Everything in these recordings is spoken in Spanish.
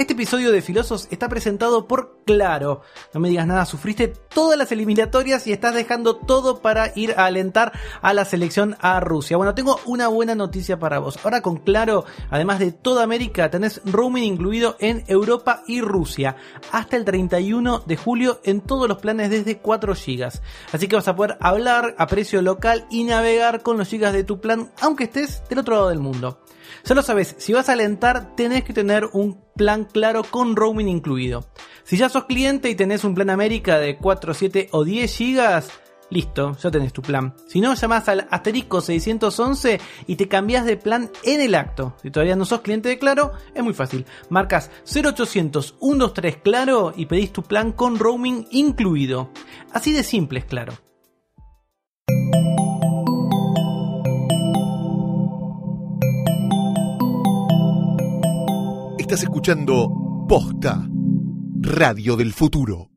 Este episodio de Filosos está presentado por Claro. No me digas nada, sufriste todas las eliminatorias y estás dejando todo para ir a alentar a la selección a Rusia. Bueno, tengo una buena noticia para vos. Ahora con Claro, además de toda América, tenés roaming incluido en Europa y Rusia hasta el 31 de julio en todos los planes desde 4 GB. Así que vas a poder hablar a precio local y navegar con los gigas de tu plan aunque estés del otro lado del mundo. Solo sabes, si vas a alentar, tenés que tener un plan claro con roaming incluido. Si ya sos cliente y tenés un plan América de 4, 7 o 10 gigas, listo, ya tenés tu plan. Si no, llamás al asterisco 611 y te cambias de plan en el acto. Si todavía no sos cliente de Claro, es muy fácil. Marcas 0800 123 Claro y pedís tu plan con roaming incluido. Así de simple es Claro. Estás escuchando Posta, Radio del Futuro.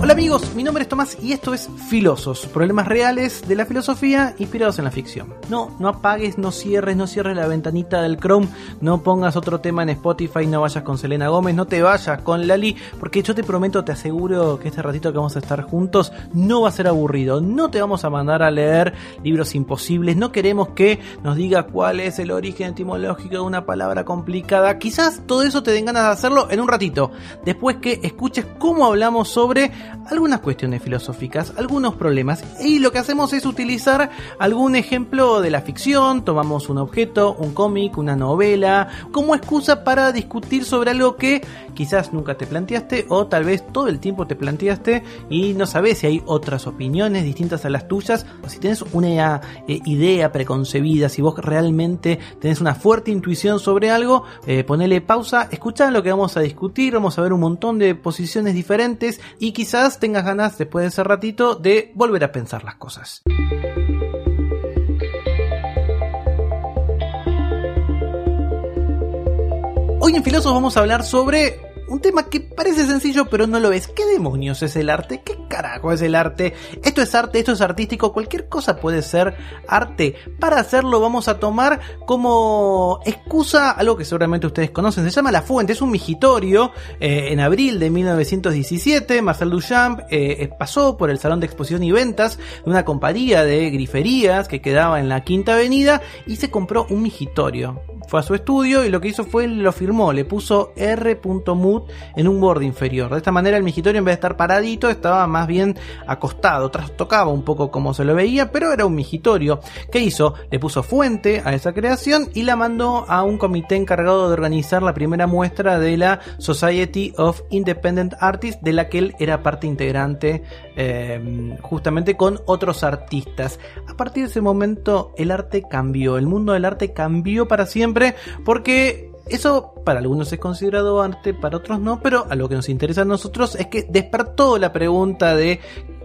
Hola amigos, mi nombre es Tomás y esto es Filosos, problemas reales de la filosofía inspirados en la ficción. No, no apagues, no cierres, no cierres la ventanita del Chrome, no pongas otro tema en Spotify, no vayas con Selena Gómez, no te vayas con Lali, porque yo te prometo, te aseguro que este ratito que vamos a estar juntos no va a ser aburrido. No te vamos a mandar a leer libros imposibles, no queremos que nos diga cuál es el origen etimológico de una palabra complicada. Quizás todo eso te den ganas de hacerlo en un ratito, después que escuches cómo hablamos sobre algunas cuestiones filosóficas, algunos problemas, y lo que hacemos es utilizar algún ejemplo de la ficción, tomamos un objeto, un cómic, una novela, como excusa para discutir sobre algo que quizás nunca te planteaste o tal vez todo el tiempo te planteaste y no sabes si hay otras opiniones distintas a las tuyas o si tienes una eh, idea preconcebida, si vos realmente tenés una fuerte intuición sobre algo, eh, ponele pausa, escucha lo que vamos a discutir, vamos a ver un montón de posiciones diferentes y quizás tengas ganas después de ese ratito de volver a pensar las cosas. Hoy en Filosos vamos a hablar sobre un tema que parece sencillo pero no lo es. ¿Qué demonios es el arte? ¿Qué carajo es el arte? Esto es arte, esto es artístico, cualquier cosa puede ser arte. Para hacerlo vamos a tomar como excusa algo que seguramente ustedes conocen. Se llama La Fuente, es un migitorio. Eh, en abril de 1917 Marcel Duchamp eh, pasó por el Salón de Exposición y Ventas de una compañía de griferías que quedaba en la Quinta Avenida y se compró un migitorio fue a su estudio y lo que hizo fue lo firmó, le puso R.mood en un borde inferior. De esta manera el migitorio en vez de estar paradito estaba más bien acostado, trastocaba un poco como se lo veía, pero era un migitorio. ¿Qué hizo? Le puso fuente a esa creación y la mandó a un comité encargado de organizar la primera muestra de la Society of Independent Artists, de la que él era parte integrante eh, justamente con otros artistas. A partir de ese momento el arte cambió, el mundo del arte cambió para siempre porque eso para algunos es considerado arte, para otros no, pero a lo que nos interesa a nosotros es que despertó la pregunta de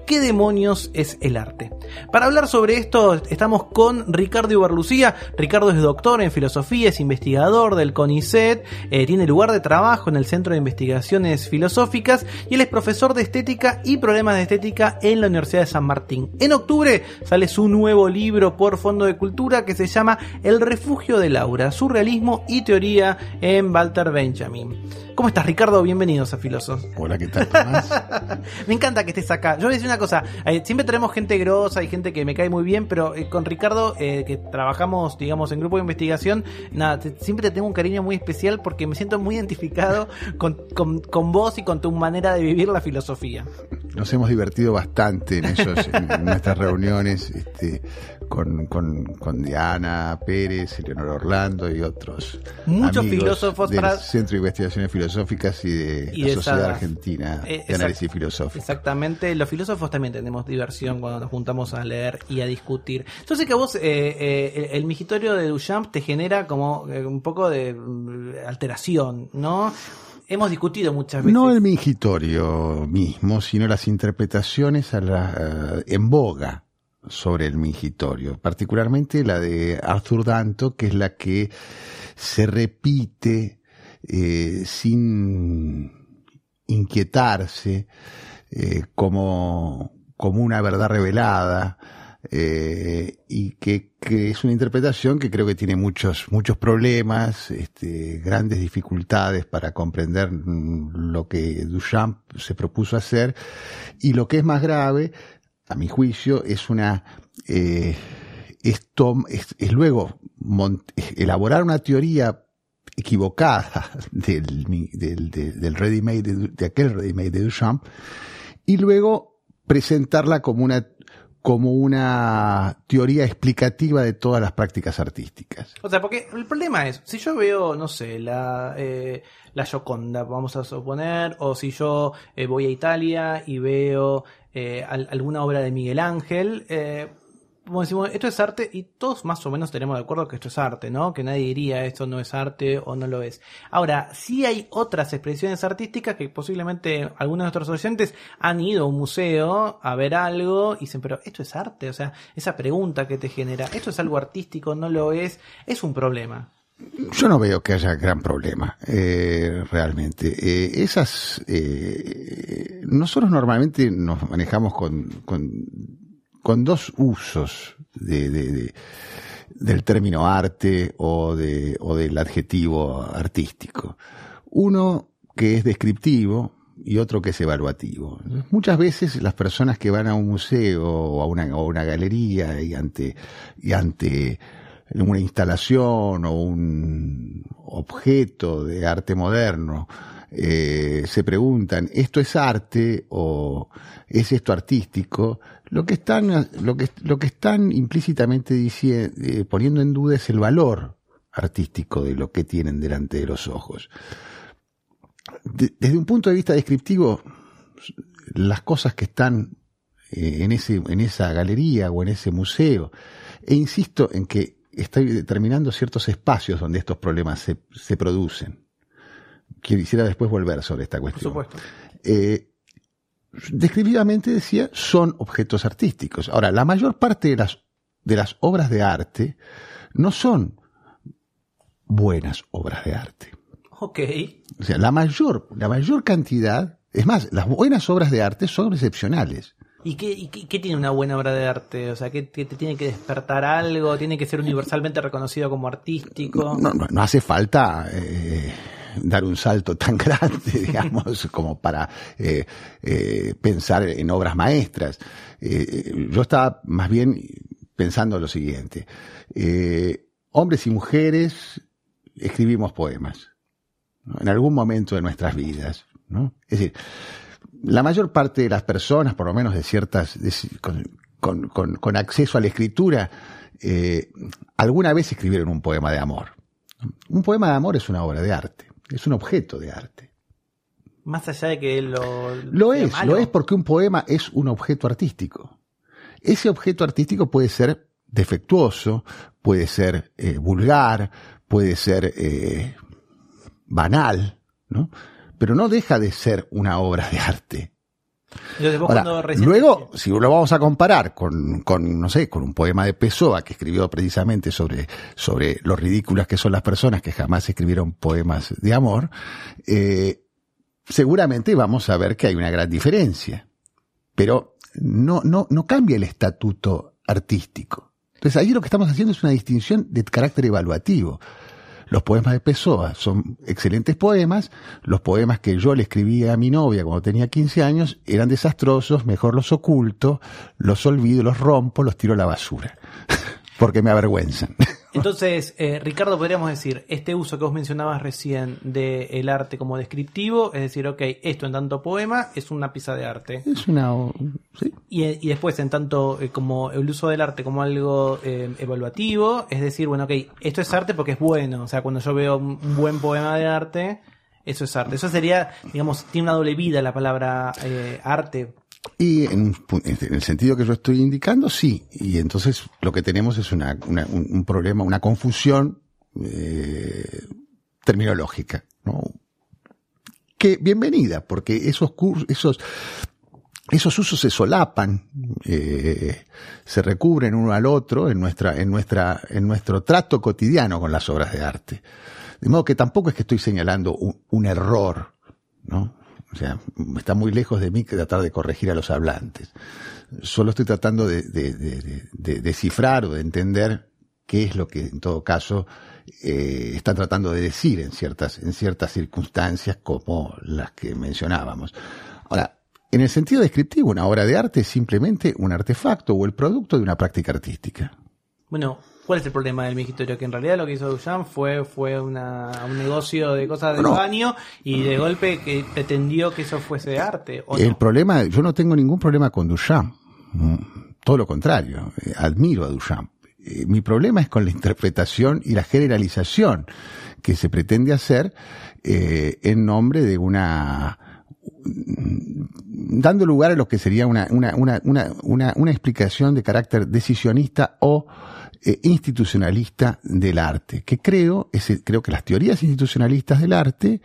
¿Qué demonios es el arte? Para hablar sobre esto estamos con Ricardo Ibarlucía. Ricardo es doctor en filosofía, es investigador del CONICET, eh, tiene lugar de trabajo en el Centro de Investigaciones Filosóficas y él es profesor de estética y problemas de estética en la Universidad de San Martín. En octubre sale su nuevo libro por Fondo de Cultura que se llama El refugio de Laura, surrealismo y teoría en Walter Benjamin. ¿Cómo estás, Ricardo? Bienvenidos a Filosos. Hola, ¿qué tal, Tomás? me encanta que estés acá. Yo voy a decir una cosa. Eh, siempre tenemos gente grosa y gente que me cae muy bien, pero eh, con Ricardo, eh, que trabajamos, digamos, en grupo de investigación, nada, siempre te tengo un cariño muy especial porque me siento muy identificado con, con, con, vos y con tu manera de vivir la filosofía. Nos hemos divertido bastante en, esos, en nuestras reuniones este, con, con, con, Diana Pérez, Eleonora Orlando y otros. Muchos filósofos del Centro de Investigaciones Filosóficas y de y la Sociedad esa- Argentina Eh, de Análisis Filosófico. Exactamente, los filósofos también tenemos diversión cuando nos juntamos a leer y a discutir. Yo sé que a vos eh, eh, el, el migitorio de Duchamp te genera como eh, un poco de mm, alteración, ¿no? Hemos discutido muchas veces. No el mingitorio mismo, sino las interpretaciones a la, eh, en boga sobre el mingitorio, particularmente la de Arthur Danto, que es la que se repite eh, sin inquietarse, eh, como, como una verdad revelada, eh, y que, es una interpretación que creo que tiene muchos, muchos problemas, este, grandes dificultades para comprender lo que Duchamp se propuso hacer, y lo que es más grave, a mi juicio, es una, eh, es, es, luego elaborar una teoría equivocada del, del, del ready-made, de, de, aquel ready-made de Duchamp, y luego presentarla como una como una teoría explicativa de todas las prácticas artísticas. O sea, porque el problema es, si yo veo, no sé, la, eh, la Gioconda, vamos a suponer, o si yo eh, voy a Italia y veo eh, alguna obra de Miguel Ángel, eh, como decimos, esto es arte y todos más o menos tenemos de acuerdo que esto es arte, ¿no? Que nadie diría esto no es arte o no lo es. Ahora, sí hay otras expresiones artísticas que posiblemente algunos de nuestros oyentes han ido a un museo a ver algo y dicen, pero esto es arte, o sea, esa pregunta que te genera, esto es algo artístico, no lo es, es un problema. Yo no veo que haya gran problema, eh, realmente. Eh, esas, eh, nosotros normalmente nos manejamos con, con con dos usos de, de, del término arte o, de, o del adjetivo artístico. Uno que es descriptivo y otro que es evaluativo. Muchas veces las personas que van a un museo o a una, galería y ante, y ante una instalación o un objeto de arte moderno, eh, se preguntan, ¿esto es arte o es esto artístico? Lo que están, lo que, lo que están implícitamente diciendo, eh, poniendo en duda es el valor artístico de lo que tienen delante de los ojos. desde un punto de vista descriptivo, las cosas que están eh, en, ese, en esa galería o en ese museo, e insisto en que estoy determinando ciertos espacios donde estos problemas se, se producen. Quisiera después volver sobre esta cuestión. Por supuesto. Eh, descriptivamente decía, son objetos artísticos. Ahora, la mayor parte de las, de las obras de arte no son buenas obras de arte. Ok. O sea, la mayor, la mayor cantidad, es más, las buenas obras de arte son excepcionales. ¿Y qué, y qué, tiene una buena obra de arte? O sea, ¿qué, te tiene que despertar algo? ¿Tiene que ser universalmente reconocido como artístico? No, no, no hace falta eh, dar un salto tan grande, digamos, como para eh, eh, pensar en obras maestras. Eh, yo estaba más bien pensando lo siguiente. hombres y mujeres escribimos poemas en algún momento de nuestras vidas. ¿no? Es decir, la mayor parte de las personas, por lo menos de ciertas, con, acceso a la escritura, alguna vez escribieron un poema de amor. Un poema de amor es una obra de arte. Es un objeto de arte. Más allá de que lo... Lo es, lo es porque un poema es un objeto artístico. Ese objeto artístico puede ser defectuoso, puede ser eh, vulgar, puede ser eh, banal, ¿no? Pero no deja de ser una obra de arte. Luego, si lo vamos a comparar con, con, no sé, con un poema de Pessoa que escribió precisamente sobre, sobre lo ridículas que son las personas que jamás escribieron poemas de amor, eh, seguramente vamos a ver que hay una gran diferencia. Pero no, no, no cambia el estatuto artístico. Entonces ahí lo que estamos haciendo es una distinción de carácter evaluativo. Los poemas de Pessoa son excelentes poemas. Los poemas que yo le escribía a mi novia cuando tenía 15 años eran desastrosos, mejor los oculto, los olvido, los rompo, los tiro a la basura. Porque me avergüenzan. Entonces, eh, Ricardo, podríamos decir, este uso que vos mencionabas recién del arte como descriptivo, es decir, ok, esto en tanto poema es una pieza de arte. Es una... ¿sí? Y, después, en tanto eh, como el uso del arte como algo eh, evaluativo, es decir, bueno, ok, esto es arte porque es bueno. O sea, cuando yo veo un buen poema de arte, eso es arte. Eso sería, digamos, tiene una doble vida la palabra arte. Y en, el sentido que yo estoy indicando, sí. Y entonces lo que tenemos es una, un, problema, una confusión eh, terminológica, ¿no? Que bienvenida, porque esos esos, esos usos se solapan, eh, se recubren uno al otro en nuestra, en nuestra, en nuestro trato cotidiano con las obras de arte. De modo que tampoco es que estoy señalando un, un error, ¿no? O sea, está muy lejos de mí tratar de corregir a los hablantes. Solo estoy tratando de, de, de, de descifrar o de entender qué es lo que en todo caso eh, están tratando de decir en ciertas, en ciertas circunstancias como las que mencionábamos. Ahora, en el sentido descriptivo, una obra de arte es simplemente un artefacto o el producto de una práctica artística. Bueno, ¿cuál es el problema del migitorio? Que en realidad lo que hizo Duchamp fue, fue una, un negocio de cosas de No. baño y de golpe que pretendió que eso fuese arte. ¿o El no? problema, yo no tengo ningún problema con Duchamp. Mm, Todo lo contrario, eh, admiro a Duchamp. Eh, Mi problema es con la interpretación y la generalización que se pretende hacer eh, en nombre de una dando lugar a lo que sería una, una, una, una, una explicación de carácter decisionista o eh, institucionalista del arte, que creo, ese, creo que las teorías institucionalistas del arte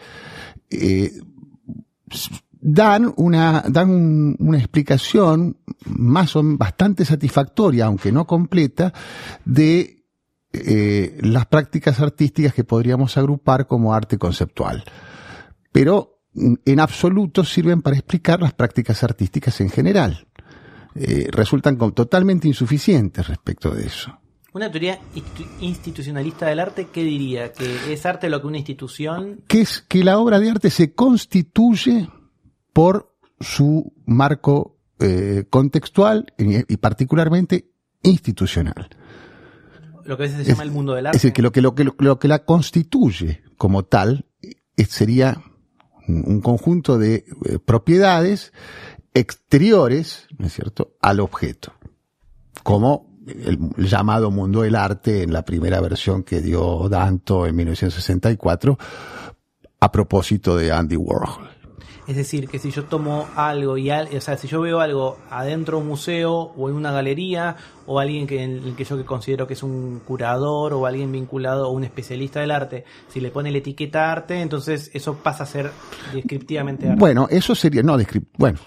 eh, dan una, dan un- una explicación más o bastante satisfactoria, aunque no completa, de eh, las prácticas artísticas que podríamos agrupar como arte conceptual. Pero mm, en absoluto sirven para explicar las prácticas artísticas en general. Eh, resultan totalmente insuficientes respecto de eso. Una teoría institucionalista del arte, ¿qué diría? ¿Que es arte lo que una institución que es que la obra de arte se constituye por su marco eh, contextual y, y particularmente institucional. lo que a veces se llama el mundo del arte? Es decir, que lo que, lo que, lo que la constituye como tal eh, sería un un conjunto de eh, propiedades exteriores, ¿no es cierto?, al objeto. Como el, llamado mundo del arte en la primera versión que dio Danto en 1964 a propósito de Andy Warhol. Es decir, que si yo tomo algo y al- o sea, si yo veo algo adentro de un museo o en una galería o alguien que, en el que yo que considero que es un curador o alguien vinculado o un especialista del arte, si le pone la etiqueta arte, entonces eso pasa a ser descriptivamente arte. Bueno, eso sería, no, bueno,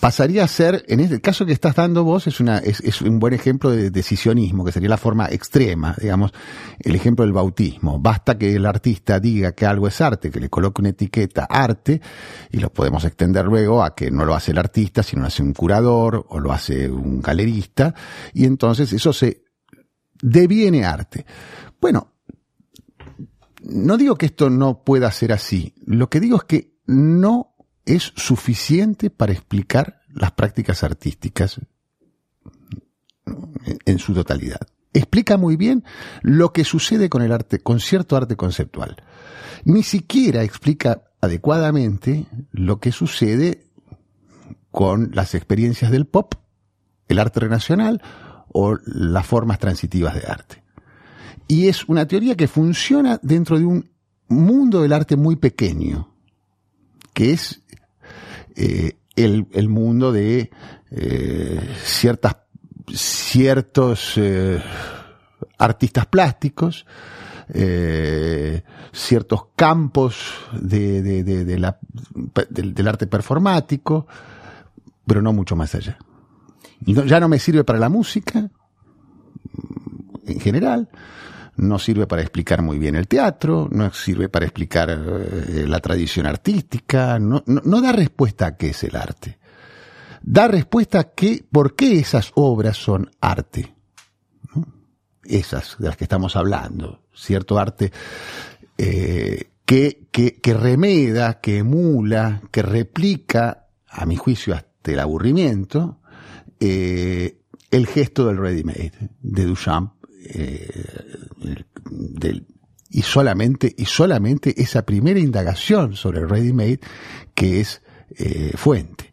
pasaría a ser, en este caso que estás dando vos, es una, es, un buen ejemplo de decisionismo, que sería la forma extrema, digamos, el ejemplo del bautismo. Basta que el artista diga que algo es arte, que le coloque una etiqueta arte, y lo podemos extender luego a que no lo hace el artista, sino lo hace un curador, o lo hace un galerista, y entonces eso se deviene arte. Bueno, no digo que esto no pueda ser así. Lo que digo es que no es suficiente para explicar las prácticas artísticas en- su totalidad. Explica muy bien lo que sucede con el arte, con cierto arte conceptual. Ni siquiera explica adecuadamente lo que sucede con las experiencias del pop, el arte renacional o las formas transitivas de arte. Y es una teoría que funciona dentro de un mundo del arte muy pequeño, que es eh, el, mundo de eh, ciertas, ciertos eh, artistas plásticos, ciertos campos de, del arte performático, pero no mucho más allá. No- ya no me sirve para la música, en general, no sirve para explicar muy bien el teatro, no sirve para explicar eh, la tradición artística, no, no, no da respuesta a qué es el arte. Da respuesta a qué, por qué esas obras son arte. Esas de las que estamos hablando. Cierto arte eh, que, que, que remeda, que emula, que replica, a mi juicio hasta el aburrimiento, eh, el gesto del ready-made de Duchamp eh, y solamente y solamente esa primera indagación sobre el ready-made que es eh, fuente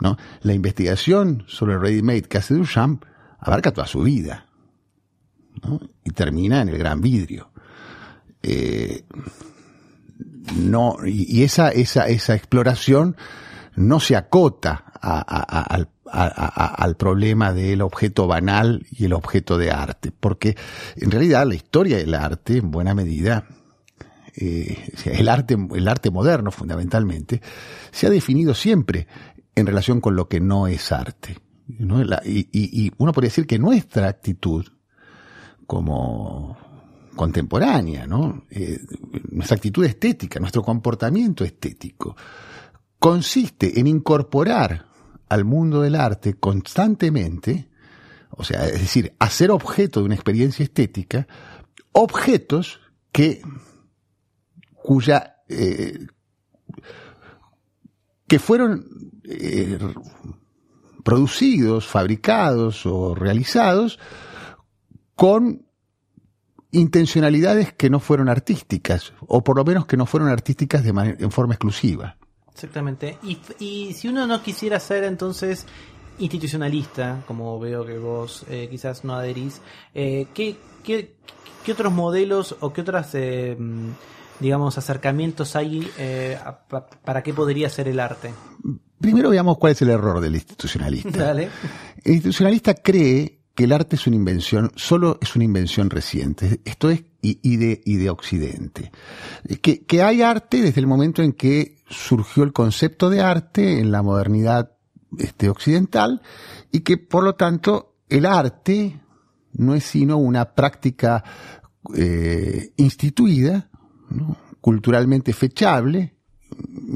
¿no? la investigación sobre el ready-made que hace Duchamp abarca toda su vida ¿no? y termina en el gran vidrio Eh, no y, y esa esa esa exploración no se acota a- a- a- al, al problema del objeto banal y el objeto de arte, porque en realidad la historia del arte, en buena medida, eh, el arte, el arte moderno fundamentalmente, se ha definido siempre en relación con lo que no es arte. y uno podría decir que nuestra actitud como, contemporánea, ¿no? Eh, nuestra actitud estética, nuestro comportamiento estético, consiste en incorporar al mundo del arte constantemente, o sea, es decir, hacer objeto de una experiencia estética, objetos que, cuya, eh, que fueron eh, producidos, fabricados o realizados con intencionalidades que no fueron artísticas, o por lo menos que no fueron artísticas de en forma exclusiva. Exactamente. Y, y, si uno no quisiera ser entonces institucionalista, como veo que vos eh, quizás no adherís, eh, ¿qué, qué, qué, otros modelos o qué otros, eh, digamos, acercamientos hay eh, para qué podría ser el arte? Primero veamos cuál es el error del institucionalista. Dale. El institucionalista cree que el arte es una invención, solo es una invención reciente. Esto es y, de, Occidente. Que, que hay arte desde el momento en que surgió el concepto de arte en la modernidad este, occidental y que por lo tanto el arte no es sino una práctica eh, instituida, culturalmente fechable,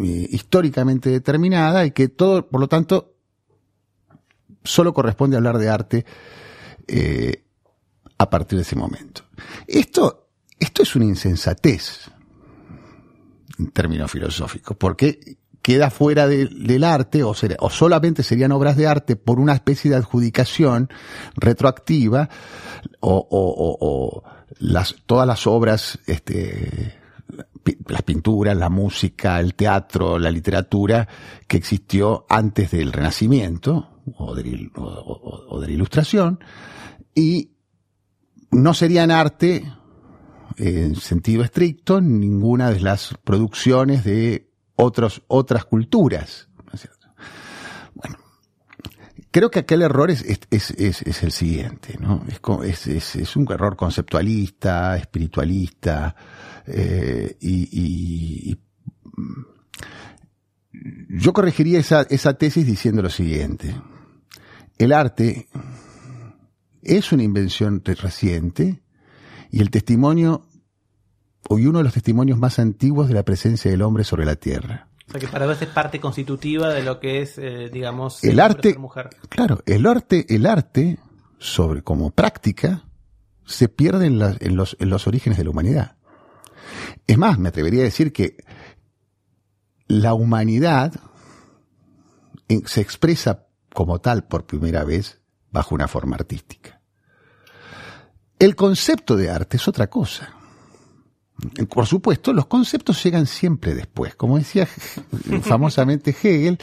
eh, históricamente determinada y que todo, por lo tanto, solo corresponde hablar de arte eh, a partir de ese momento. Esto, esto es una insensatez en términos filosóficos, porque queda fuera del arte o, o solamente serían obras de arte por una especie de adjudicación retroactiva o, las, todas las obras este, las pinturas, la música, el teatro, la literatura que existió antes del Renacimiento o, de la Ilustración y no serían arte en sentido estricto ninguna de las producciones de otras culturas. Bueno, creo que aquel error es, es, es, es el siguiente, ¿no? Es, un error conceptualista, espiritualista, eh, y, yo corregiría esa, esa tesis diciendo lo siguiente. El arte es una invención reciente y el testimonio, hoy uno de los testimonios más antiguos de la presencia del hombre sobre la tierra. O sea que para vos es parte constitutiva de lo que es, eh, digamos, el arte. Claro, el arte, el arte sobre como práctica se pierde en, en, los, en los orígenes de la humanidad. Es más, me atrevería a decir que la humanidad se expresa como tal por primera vez bajo una forma artística. El concepto de arte es otra cosa. Por supuesto, los conceptos llegan siempre después. Como decía famosamente Hegel,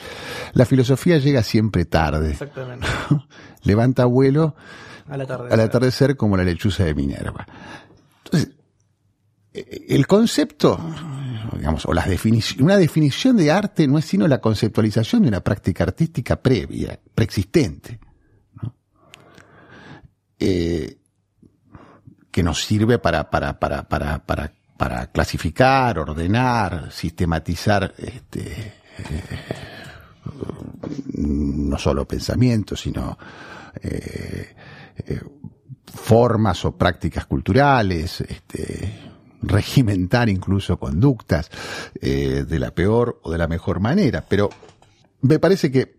la filosofía llega siempre tarde. Exactamente. Levanta vuelo al atardecer. al atardecer como la lechuza de Minerva. Entonces, el concepto, digamos, o las definiciones, una definición de arte no es sino la conceptualización de una práctica artística previa, preexistente, eh, que nos sirve para, para, para, para, para, para clasificar, ordenar, sistematizar este, eh, no solo pensamientos, sino eh, formas o prácticas culturales, este, regimentar incluso conductas eh, de la peor o de la mejor manera. Pero me parece que,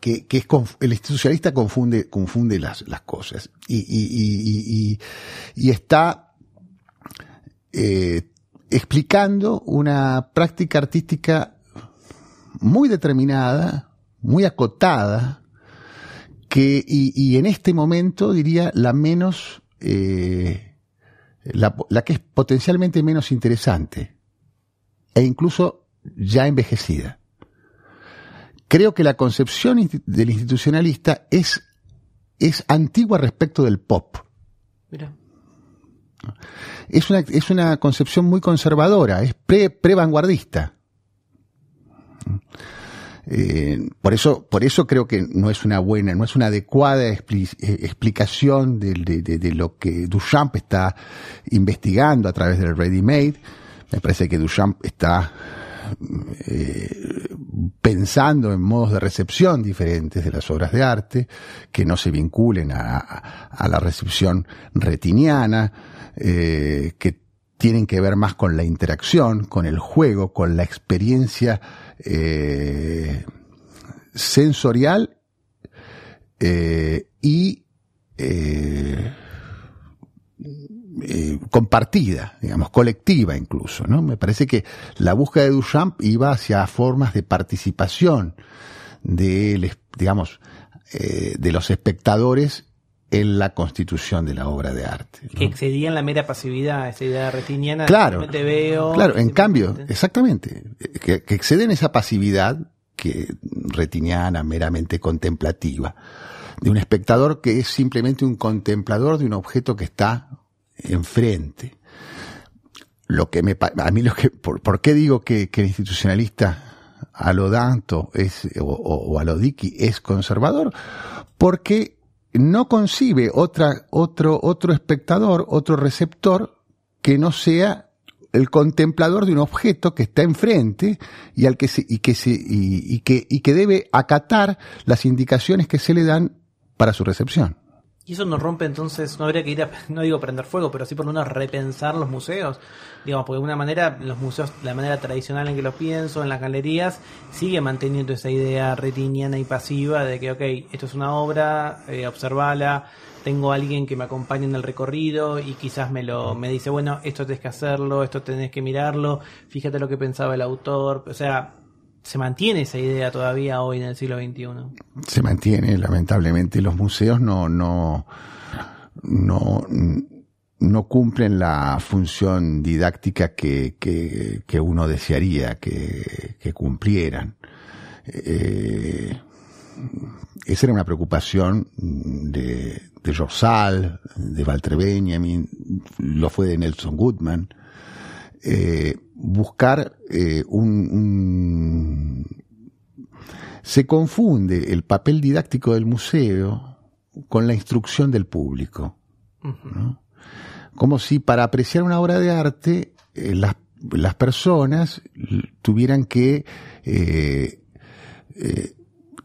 que, que es, el institucionalista confunde, confunde las, las cosas y, y, y, y está eh, explicando una práctica artística muy determinada, muy acotada, que, y, en este momento diría la menos eh, la, la que es potencialmente menos interesante e incluso ya envejecida. Creo que la concepción del institucionalista es, es antigua respecto del pop. Mira. Es una, es una concepción muy conservadora, es pre, pre-vanguardista. Eh, por eso, por eso creo que no es una buena, no es una adecuada eh, explicación de, de, lo que Duchamp está investigando a través del ready made. Me parece que Duchamp está eh, pensando en modos de recepción diferentes de las obras de arte, que no se vinculen a, la recepción retiniana, eh, que tienen que ver más con la interacción, con el juego, con la experiencia eh, sensorial y compartida, digamos, colectiva incluso, ¿no? Me parece que la búsqueda de Duchamp iba hacia formas de participación de, digamos, eh, de los espectadores en la constitución de la obra de arte. Que excedían la mera pasividad, esa idea retiniana. Claro, veo, claro, en cambio, exactamente, que, que exceden esa pasividad que retiniana, meramente contemplativa, de un espectador que es simplemente un contemplador de un objeto que está enfrente. Lo que me, a mí lo que, por, qué digo que, que el institucionalista a lo Danto es, o, o a lo Dicky es conservador? Porque no concibe otra, otro, otro espectador, otro receptor que no sea el contemplador de un objeto que está enfrente y al que se, y que se, y, que, y que debe acatar las indicaciones que se le dan para su recepción. Y eso nos rompe entonces, no habría que ir a, no digo prender fuego, pero sí por lo menos repensar los museos. Digamos, porque de alguna manera los museos, la manera tradicional en que los pienso, en las galerías, sigue manteniendo esa idea retiniana y pasiva de que, ok, esto es una obra, eh, observala, tengo a alguien que me acompañe en el recorrido y quizás me lo me dice, bueno, esto tenés que hacerlo, esto tenés que mirarlo, fíjate lo que pensaba el autor, o sea, se mantiene esa idea todavía hoy en el siglo XXI. Se mantiene, lamentablemente. Los museos no, no, no, no cumplen la función didáctica que, que, uno desearía que, que cumplieran. Eh, esa era una preocupación de, de Rosal, de Walter Benjamin, lo fue de Nelson Goodman. Eh, buscar eh, un, Se confunde el papel didáctico del museo con la instrucción del público. Como si para apreciar una obra de arte eh, las, las, personas tuvieran que eh,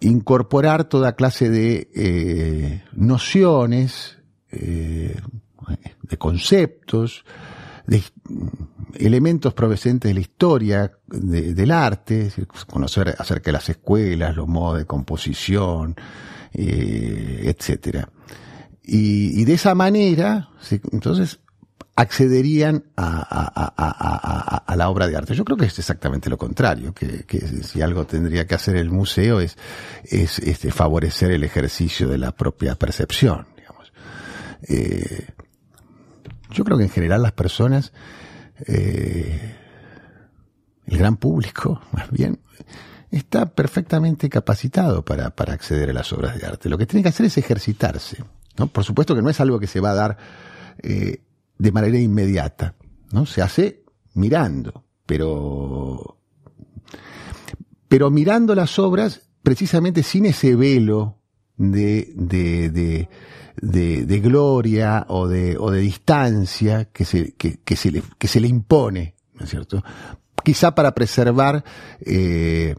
incorporar toda clase de nociones, de conceptos, de elementos provenientes de la historia del arte, conocer acerca de las escuelas, los modos de composición, eh, etcétera. Y, de esa manera, entonces, accederían a, la obra de arte. Yo creo que es exactamente lo contrario, que, si algo tendría que hacer el museo es, es este, favorecer el ejercicio de la propia percepción, digamos. Eh, yo creo que en general las personas eh, el gran público, más bien, está perfectamente capacitado para, para acceder a las obras de arte. Lo que tiene que hacer es ejercitarse. ¿no? Por supuesto que no es algo que se va a dar eh, de manera inmediata. ¿no? Se hace mirando, pero, pero mirando las obras precisamente sin ese velo de, de, de, de, gloria o de, o de distancia que se, que, que, se le, que se le impone, ¿no es cierto? Quizá para preservar eh,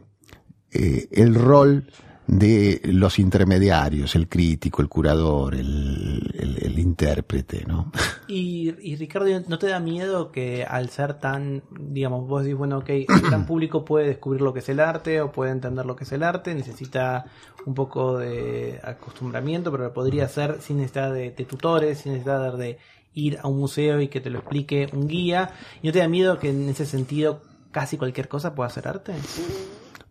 eh, el rol de los intermediarios, el crítico, el curador, el, el, intérprete, ¿no? Y, y, Ricardo, ¿no te da miedo que al ser tan, digamos, vos decís, bueno, ok, el tan público puede descubrir lo que es el arte o puede entender lo que es el arte, necesita un poco de acostumbramiento, pero podría ser sin necesidad de, de tutores, sin necesidad de ir a un museo y que te lo explique un guía. ¿Y no te da miedo que en ese sentido casi cualquier cosa pueda ser arte?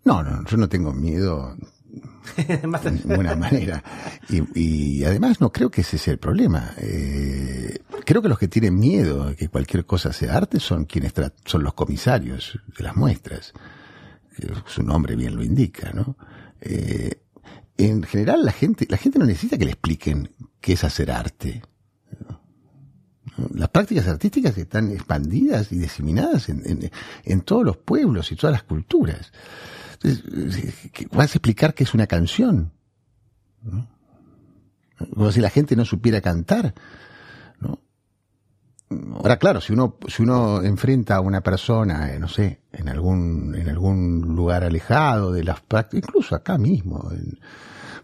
No, no, yo no tengo miedo de ninguna manera. Y, además no creo que ese sea el problema. Eh, creo que los que tienen miedo de que cualquier cosa sea arte son quienes son los comisarios de las muestras. Su nombre bien lo indica, ¿no? Eh, en general la gente, la gente no necesita que le expliquen qué es hacer arte. Las prácticas artísticas están expandidas y diseminadas en, en todos los pueblos y todas las culturas. ¿vas a explicar qué es una canción? Como si la gente no supiera cantar. ¿no? Ahora, claro, si uno, si uno enfrenta a una persona, eh, no sé, en algún, en algún lugar alejado de las prácticas, incluso acá mismo,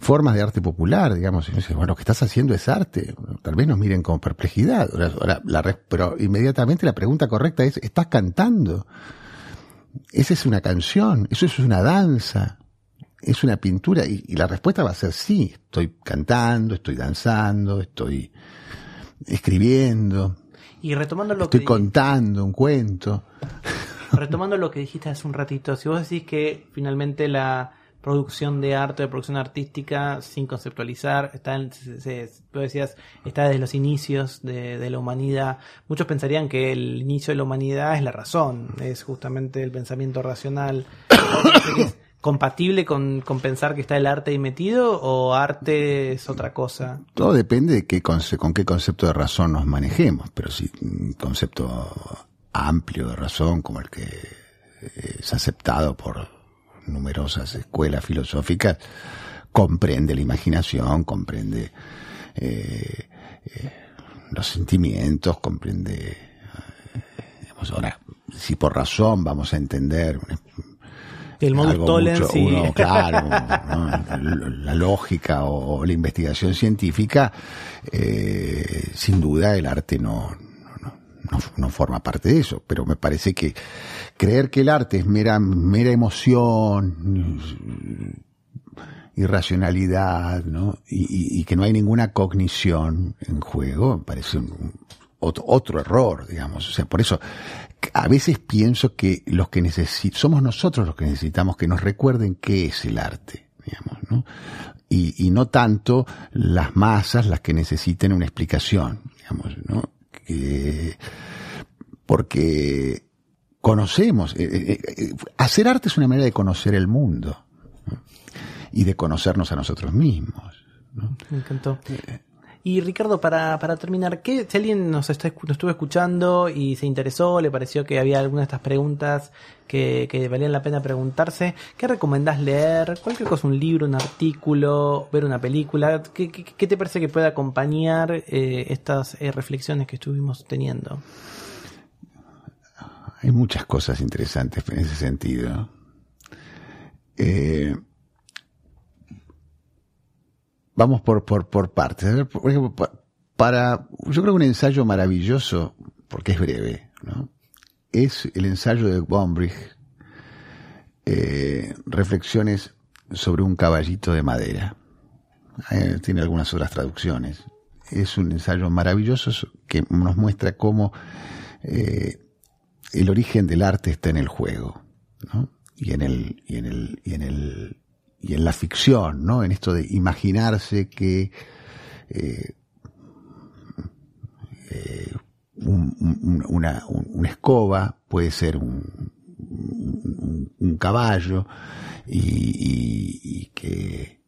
formas de arte popular, digamos, y dice, bueno, lo que estás haciendo es arte, tal vez nos miren con perplejidad, ahora, la, pero inmediatamente la pregunta correcta es, ¿estás cantando? Esa es una canción, eso es una danza, es una pintura, y, y la respuesta va a ser sí, estoy cantando, estoy danzando, estoy escribiendo, y retomando lo estoy contando un cuento. Retomando lo que dijiste hace un ratito, si vos decís que finalmente la producción de arte, de producción artística, sin conceptualizar, está, en, decías, está desde los inicios de, la humanidad. Muchos pensarían que el inicio de la humanidad es la razón, es justamente el pensamiento racional. ¿Es compatible con, pensar que está el arte ahí metido o arte es otra cosa? Todo depende de qué con qué concepto de razón nos manejemos, pero si un concepto amplio de razón como el que es aceptado por numerosas escuelas filosóficas, comprende la imaginación, comprende eh, eh, los sentimientos, comprende, eh, ahora, si por razón vamos a entender el mucho, claro, la lógica o, la investigación científica, sin duda el arte no, no, forma parte de eso, pero me parece que creer que el arte es mera, mera emoción, irracionalidad, ¿no? Y, que no hay ninguna cognición en juego, parece otro, error, digamos. O sea, por eso a veces pienso que los que somos nosotros los que necesitamos que nos recuerden qué es el arte, digamos, ¿no? Y, y no tanto las masas las que necesiten una explicación, digamos, ¿no? Porque conocemos, eh, eh, eh, hacer arte es una manera de conocer el mundo y de conocernos a nosotros mismos. Me encantó. Y Ricardo, para, para terminar, ¿qué, si alguien nos, está, nos estuvo escuchando y se interesó, le pareció que había alguna de estas preguntas que, que valían la pena preguntarse, ¿qué recomendás leer? Cualquier cosa, un libro, un artículo, ver una película, ¿qué, qué, te parece que puede acompañar eh, estas eh, reflexiones que estuvimos teniendo? Hay muchas cosas interesantes en ese sentido. Eh, vamos por, por, por partes. Por ejemplo, para, yo creo que un ensayo maravilloso, porque es breve, ¿no? es el ensayo de Gombrich, eh, Reflexiones sobre un caballito de madera. Eh, tiene algunas otras traducciones. Es un ensayo maravilloso que nos muestra cómo eh, el origen del arte está en el juego, ¿no? Y en el, y en el, y en el, y en la ficción, ¿no? En esto de imaginarse que eh, eh, una, una, escoba puede ser un, un, caballo y, que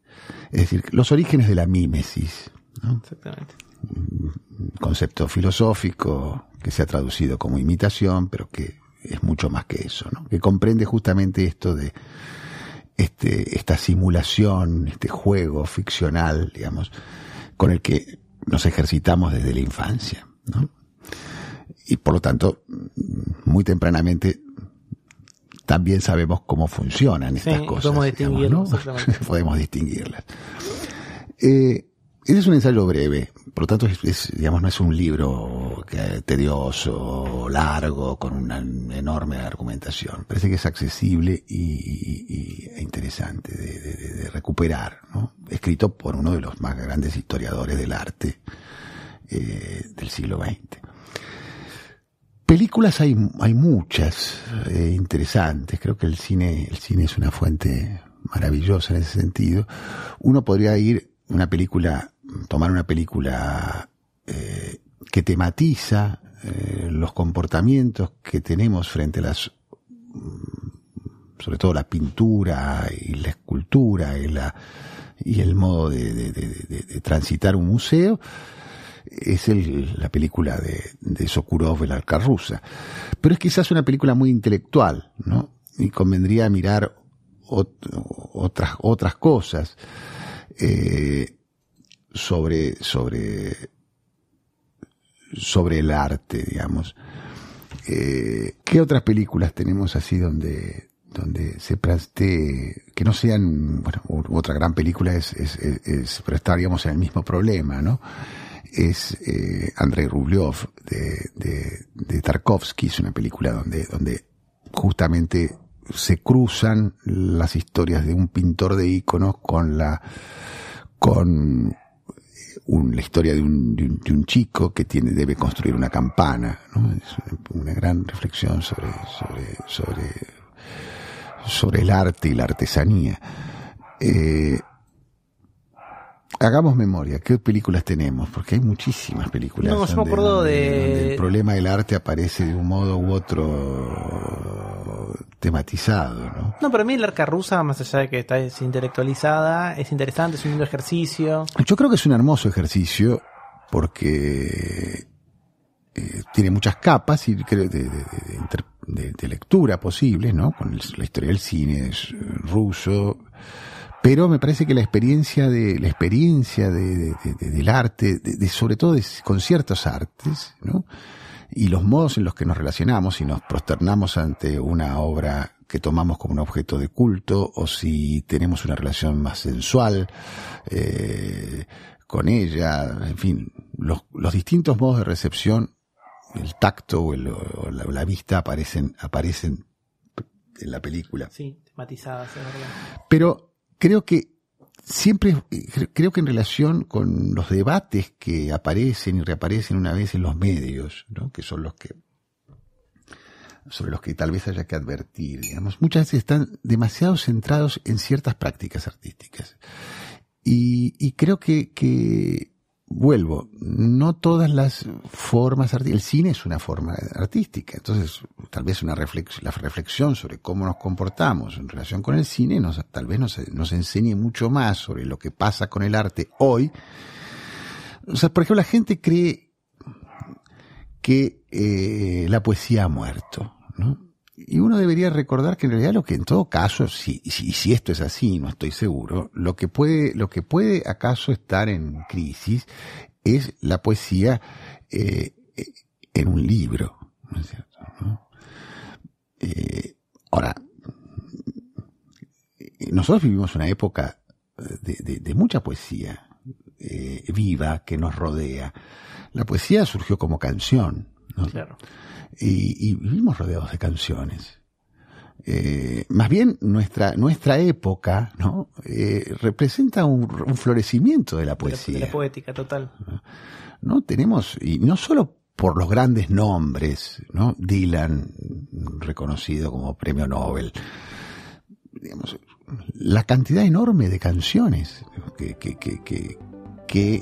es decir los orígenes de la mímesis ¿no? Exactamente. un concepto filosófico que se ha traducido como imitación pero que es mucho más que eso ¿no? que comprende justamente esto de este, esta simulación, este juego ficcional, digamos, con el que nos ejercitamos desde la infancia. ¿no? Y por lo tanto, muy tempranamente también sabemos cómo funcionan estas cosas. Podemos distinguirlas. podemos distinguirlas. Eh, ese es un ensayo breve, por lo tanto, es, digamos, no es un libro tedioso, largo, con una enorme argumentación. Parece que es accesible y, e interesante de, recuperar, ¿no? Escrito por uno de los más grandes historiadores del arte eh, del siglo XX. Películas hay, hay muchas eh, interesantes. Creo que el cine, el cine es una fuente maravillosa en ese sentido. Uno podría ir una película tomar una película eh, que tematiza eh, los comportamientos que tenemos frente a las mm, sobre todo la pintura y la escultura y, la, y el modo de, transitar un museo, es la película de, de Sokurov, El Alcarrusa. Pero es quizás una película muy intelectual, ¿no? Y convendría mirar otras, otras cosas. Eh, sobre, sobre, sobre el arte, digamos. Eh, ¿Qué otras películas tenemos así donde, donde se plantee que no sean, bueno, otra gran película es, es, es- es- pero estaríamos en el mismo problema, ¿no? Es eh, Andrei Rublev de, de, de Tarkovsky, es una película donde, donde justamente se cruzan las historias de un pintor de íconos con la, con un- la historia de un, de un, de un chico que tiene, debe construir una campana, ¿no? Es una gran reflexión sobre, sobre, sobre, sobre el arte y la artesanía. Eh, hagamos memoria, ¿qué películas tenemos? Porque hay muchísimas películas. No, yo me acuerdo donde- de- donde el problema del arte aparece de un modo u otro tematizado, ¿no? No, pero a mí el arca rusa, más allá de que está es intelectualizada, es interesante, es un lindo ejercicio. Yo creo que es un hermoso ejercicio porque eh, tiene muchas capas y creo de, de- de- inter- de- de lectura posibles, ¿no? Con el- la historia del cine es, eh, ruso, pero me parece que la experiencia de la experiencia de, de- de- de- del arte, de, de- sobre todo de- con ciertos artes, ¿no? Y los modos en los que nos relacionamos y nos prosternamos ante una obra que tomamos como un objeto de culto o si tenemos una relación más sensual eh, con ella, en fin, los, los distintos modos de recepción, el tacto o, el- o la, o la vista aparecen, aparecen en la película. Sí, tematizadas, es verdad. Pero creo que siempre, eh, cre- creo que en relación con los debates que aparecen y reaparecen una vez en los medios, que son los que sobre los que tal vez haya que advertir, digamos, muchas veces están demasiado centrados en ciertas prácticas artísticas. Y, y creo que, que, vuelvo, no todas las formas artísticas, el cine es una forma artística, entonces tal vez una reflex, la reflexión sobre cómo nos comportamos en relación con el cine nos, tal vez nos, nos enseñe mucho más sobre lo que pasa con el arte hoy. O sea, por ejemplo, la gente cree que eh, la poesía ha muerto, ¿no? Y uno debería recordar que en realidad lo que en todo caso, si, si, si esto es así, no estoy seguro, lo que puede, lo que puede acaso estar en crisis es la poesía eh, eh, en un libro, ¿no es cierto? Eh, ahora, nosotros vivimos una época eh, de, de- de mucha poesía eh, viva que nos rodea. La poesía surgió como canción, ¿no? Claro. Y, y vivimos rodeados de canciones. Eh, más bien nuestra nuestra época no Eh, representa un, un florecimiento de la De la- poesía. De la poética, total. no tenemos y no solo por los grandes nombres no Dylan reconocido como premio Nobel. Digamos la cantidad enorme de canciones que, que, que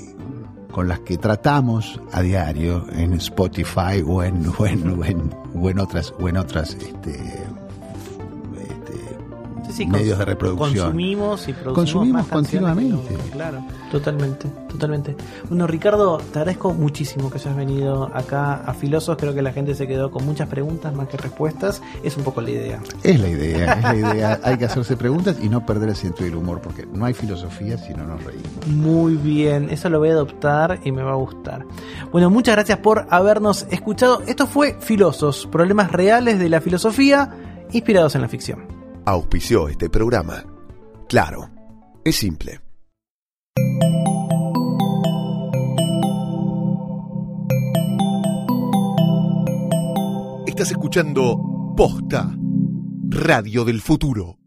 con las que tratamos a diario en Spotify o en, o en, o en, en otras o en otras este, Sí, medios de reproducción. Consumimos y producimos Consumimos más canciones que continuamente. Claro, totalmente, totalmente. Bueno, Ricardo, te agradezco muchísimo que hayas venido acá a Filosos. Creo que la gente se quedó con muchas preguntas más que respuestas. Es un poco la idea. Es la idea, es la idea. Hay que hacerse preguntas y no perder el sentido del humor, porque no hay filosofía si no nos reímos. Muy bien, eso lo voy a adoptar y me va a gustar. Bueno, muchas gracias por habernos escuchado. Esto fue Filosos, problemas reales de la filosofía inspirados en la ficción. Auspició este programa. Claro, es simple. Estás escuchando Posta, Radio del Futuro.